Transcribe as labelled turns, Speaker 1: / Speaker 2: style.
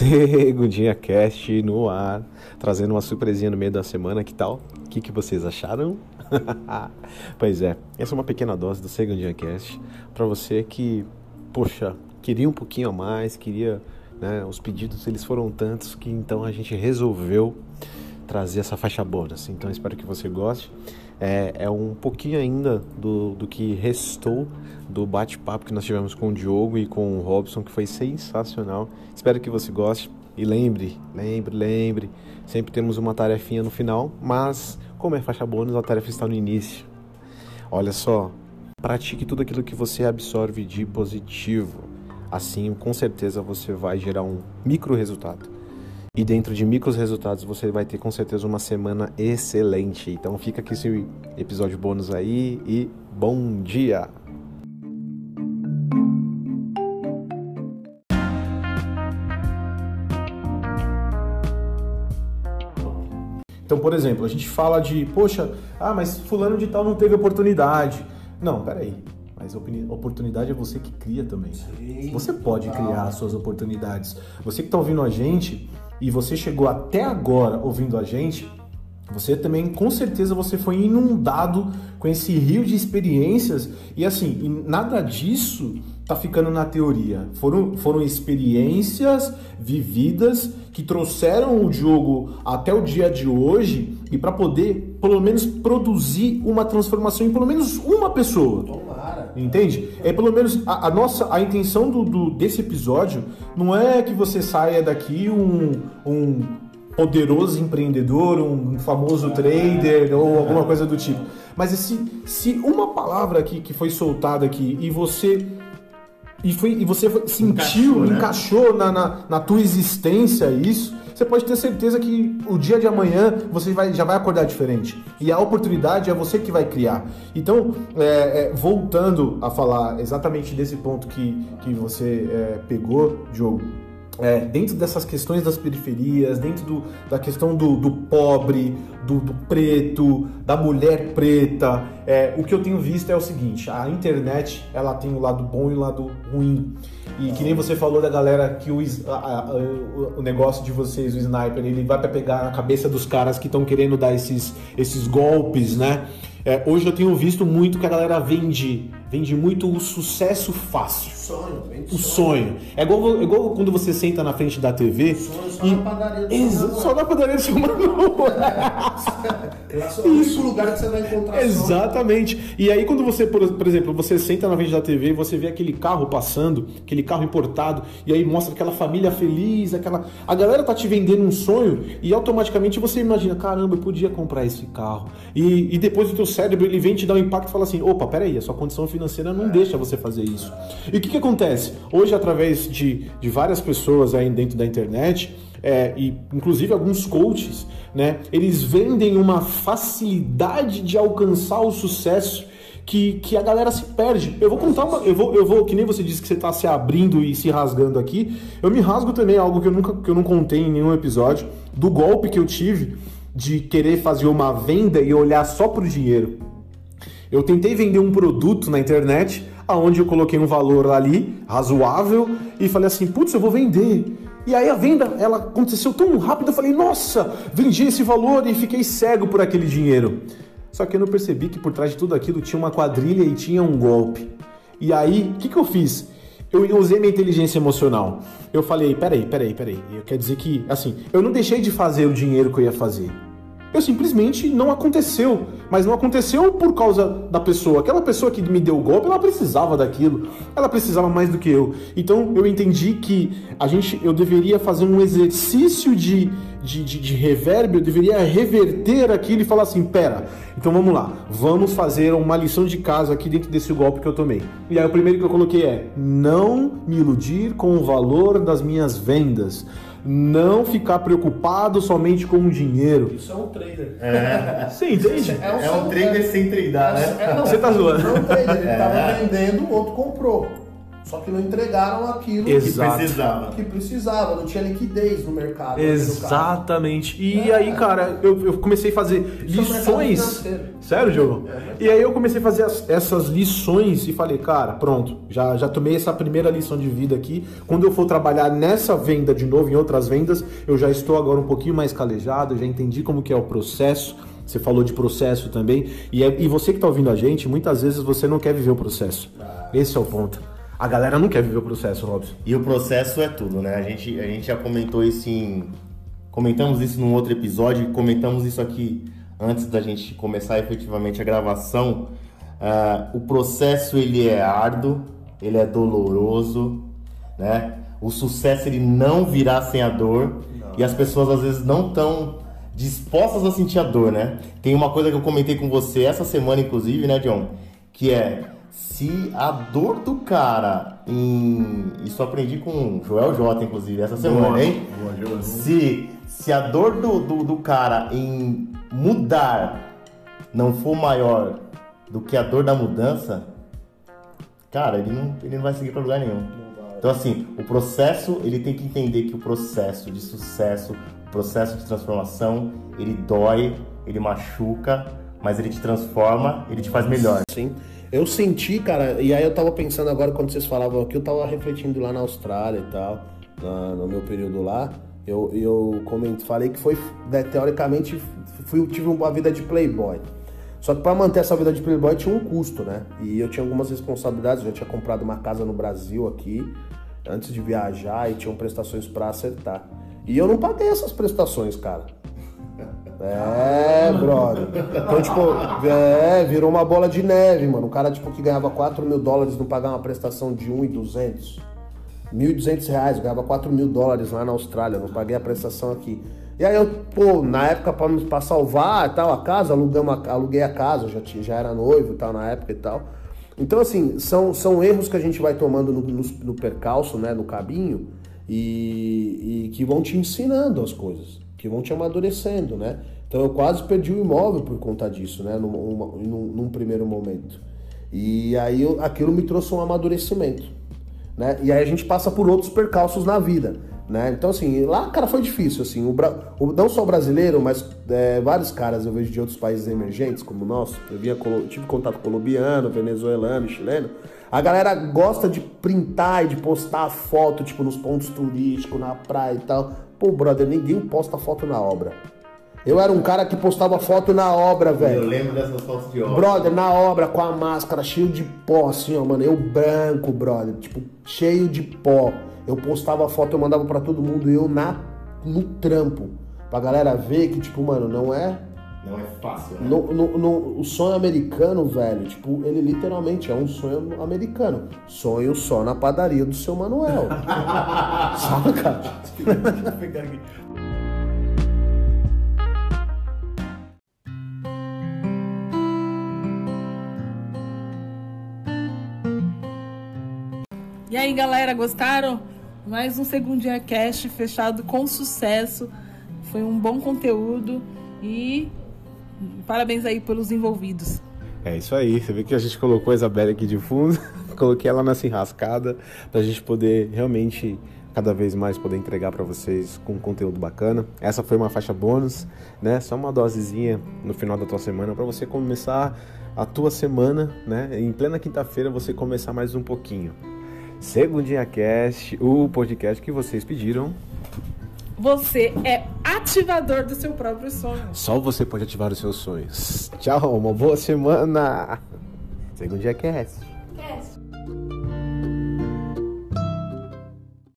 Speaker 1: Segundinha Cast no ar, trazendo uma surpresinha no meio da semana, que tal? O que, que vocês acharam? pois é, essa é uma pequena dose do Segundinha Cast para você que, poxa, queria um pouquinho a mais, queria, né, os pedidos eles foram tantos que então a gente resolveu trazer essa faixa bônus. Então espero que você goste. É, é um pouquinho ainda do, do que restou do bate-papo que nós tivemos com o Diogo e com o Robson, que foi sensacional. Espero que você goste. E lembre, lembre, lembre, sempre temos uma tarefinha no final, mas como é faixa bônus, a tarefa está no início. Olha só, pratique tudo aquilo que você absorve de positivo. Assim, com certeza você vai gerar um micro resultado. E dentro de micros resultados você vai ter com certeza uma semana excelente. Então fica aqui esse episódio bônus aí e bom dia! Então, por exemplo, a gente fala de, poxa, ah, mas fulano de tal não teve oportunidade. Não, peraí. Mas oportunidade é você que cria também. Sim, você pode criar as suas oportunidades. Você que está ouvindo a gente, e você chegou até agora ouvindo a gente, você também com certeza você foi inundado com esse rio de experiências e assim, nada disso tá ficando na teoria. Foram, foram experiências vividas que trouxeram o Diogo até o dia de hoje e para poder pelo menos produzir uma transformação em pelo menos uma pessoa. Entende? É pelo menos a, a nossa a intenção do, do, desse episódio não é que você saia daqui um, um poderoso empreendedor, um famoso trader ou alguma coisa do tipo. Mas se, se uma palavra aqui que foi soltada aqui e você e, foi, e você sentiu, encaixou, né? encaixou na, na, na tua existência isso, você pode ter certeza que o dia de amanhã você vai, já vai acordar diferente. E a oportunidade é você que vai criar. Então, é, é, voltando a falar exatamente desse ponto que, que você é, pegou, Diogo, é, dentro dessas questões das periferias, dentro do, da questão do, do pobre, do, do, preto, da mulher preta, é, o que eu tenho visto é o seguinte: a internet ela tem o lado bom e o lado ruim. E que nem você falou da galera que o, a, a, o negócio de vocês, o sniper, ele vai para pegar na cabeça dos caras que estão querendo dar esses, esses golpes, né? É, hoje eu tenho visto muito que a galera vende, vende muito o sucesso fácil.
Speaker 2: Sonho,
Speaker 1: o sonho. sonho. É igual, é igual quando você senta na frente da TV.
Speaker 2: Sonho só e... na padaria do
Speaker 1: Só na padaria do seu mano.
Speaker 2: É, é o único lugar que você vai encontrar
Speaker 1: Exatamente. Sonho. E aí quando você, por, por exemplo, você senta na frente da TV você vê aquele carro passando, aquele carro importado, e aí mostra aquela família feliz, aquela. A galera tá te vendendo um sonho e automaticamente você imagina, caramba, eu podia comprar esse carro. E, e depois o teu cérebro ele vem te dar um impacto e fala assim: opa, peraí, a sua condição financeira não é. deixa você fazer isso. E o que, que acontece? Hoje, através de, de várias pessoas aí dentro da internet, é, e inclusive alguns coaches, né, eles vendem uma facilidade de alcançar o sucesso que, que a galera se perde. Eu vou contar uma. Eu vou, eu vou, que nem você disse que você está se abrindo e se rasgando aqui. Eu me rasgo também, algo que eu nunca que eu não contei em nenhum episódio, do golpe que eu tive de querer fazer uma venda e olhar só para o dinheiro. Eu tentei vender um produto na internet, aonde eu coloquei um valor ali razoável e falei assim, putz, eu vou vender. E aí a venda, ela aconteceu tão rápido, eu falei, nossa, vendi esse valor e fiquei cego por aquele dinheiro. Só que eu não percebi que por trás de tudo aquilo tinha uma quadrilha e tinha um golpe. E aí, o que, que eu fiz? Eu usei minha inteligência emocional. Eu falei, peraí, peraí, peraí. Eu quer dizer que, assim, eu não deixei de fazer o dinheiro que eu ia fazer. Eu simplesmente não aconteceu. Mas não aconteceu por causa da pessoa. Aquela pessoa que me deu o golpe, ela precisava daquilo. Ela precisava mais do que eu. Então eu entendi que a gente, eu deveria fazer um exercício de, de, de, de reverb, eu deveria reverter aquilo e falar assim: pera, então vamos lá, vamos fazer uma lição de casa aqui dentro desse golpe que eu tomei. E aí o primeiro que eu coloquei é: não me iludir com o valor das minhas vendas não ficar preocupado somente com o dinheiro.
Speaker 2: Isso é um trader.
Speaker 1: É. Sim, entende?
Speaker 3: É um, é um trader sem tradar, né?
Speaker 2: É, não, Você tá zoando. É um trader, ele estava é. vendendo, o outro comprou. Só que não entregaram aquilo
Speaker 1: Exato.
Speaker 3: precisava.
Speaker 2: que precisava, não tinha liquidez no mercado. no.
Speaker 1: Exatamente. E
Speaker 2: É.
Speaker 1: aí, cara, eu, eu comecei a fazer
Speaker 2: Isso é
Speaker 1: lições. Sério, Diogo?
Speaker 2: É.
Speaker 1: E aí eu comecei a fazer as- essas lições e falei, cara, pronto, já, já tomei essa primeira lição de vida aqui. Quando eu for trabalhar nessa venda de novo, em outras vendas, eu já estou agora um pouquinho mais calejado, já entendi como que é o processo. Você falou de processo também. E, é- e você que está ouvindo a gente, muitas vezes você não quer viver o processo. Esse é o ponto. A galera não quer viver o processo, Robson.
Speaker 3: E o processo é tudo, né? A gente, a gente já comentou isso em. Comentamos isso num outro episódio, comentamos isso aqui antes da gente começar efetivamente a gravação. Ah, o processo ele é árduo, ele é doloroso, né? O sucesso ele não virá sem a dor e as pessoas às vezes não estão dispostas a sentir a dor, né? Tem uma coisa que eu comentei com você essa semana, inclusive, né, John? Que é se a dor do cara em. Isso eu aprendi com o Joel J, inclusive, essa semana, hein? Se, se a dor do, do, do cara em mudar não for maior do que a dor da mudança, cara, ele não, ele não vai seguir pra lugar nenhum. Então, assim, o processo, ele tem que entender que o processo de sucesso, o processo de transformação, ele dói, ele machuca, mas ele te transforma, ele te faz melhor.
Speaker 2: Sim. Eu senti, cara, e aí eu tava pensando agora quando vocês falavam aqui, eu tava refletindo lá na Austrália e tal, na- no meu período lá. Eu, eu coment, falei que foi, né, teoricamente, fui, tive uma vida de playboy. Só que para manter essa vida de playboy tinha um custo, né? E eu tinha algumas responsabilidades, eu já tinha comprado uma casa no Brasil aqui, antes de viajar, e tinham prestações para acertar. E eu não paguei essas prestações, cara. É, brother. Então, tipo, é, virou uma bola de neve, mano. O cara, tipo, que ganhava 4 mil dólares não pagava uma prestação de 1,200. 1.200 reais, eu ganhava 4 mil dólares lá na Austrália, não paguei a prestação aqui. E aí eu, pô, na época pra, pra salvar tal, a casa, alugamos a- aluguei a casa, já, tinha, já era noivo e tal na época e tal. Então, assim, são, são erros que a gente vai tomando no, no, no percalço, né, no caminho, e, e que vão te ensinando as coisas, que vão te amadurecendo, né? Então eu quase perdi o imóvel por conta disso, né, num, num, num primeiro momento. E aí eu- aquilo me trouxe um amadurecimento né? E aí a gente passa por outros percalços na vida, né? Então assim, lá, cara, foi difícil, assim, o, o- não só o brasileiro, mas é, vários caras eu vejo de outros países emergentes, como o nosso, eu via, tive contato colombiano, venezuelano, chileno, a galera gosta de printar e de postar foto, tipo, nos pontos turísticos, na praia e tal. Pô, brother, ninguém posta foto na obra. Eu era um cara que postava foto na obra, velho.
Speaker 3: Eu lembro dessas fotos de obra.
Speaker 2: Brother, na obra, com a máscara cheio de pó, assim, ó, mano. Eu branco, brother. Tipo, cheio de pó. Eu postava foto, eu mandava pra todo mundo, eu na, no trampo. Pra galera ver que, tipo, mano, não é.
Speaker 3: Não é fácil, né?
Speaker 2: No, no- no- o sonho americano, velho, tipo, ele literalmente é um sonho americano. Sonho só na padaria do seu Manuel. Saca?
Speaker 4: E aí, galera, gostaram? Mais um Segundinha Cast fechado com sucesso. Foi um bom conteúdo e parabéns aí pelos envolvidos.
Speaker 1: É isso aí, você vê que a gente colocou a Isabelle aqui de fundo, coloquei ela nessa enrascada pra gente poder realmente cada vez mais poder entregar pra vocês com conteúdo bacana. Essa foi uma faixa bônus, né? Só uma dosezinha no final da tua semana pra você começar a tua semana, né? Em plena quinta-feira você começar mais um pouquinho. Segundinha Cast, o podcast que vocês pediram.
Speaker 4: Você é ativador do seu próprio sonho.
Speaker 1: Só você pode ativar os seus sonhos. Tchau, uma boa semana. Segundinha Cast.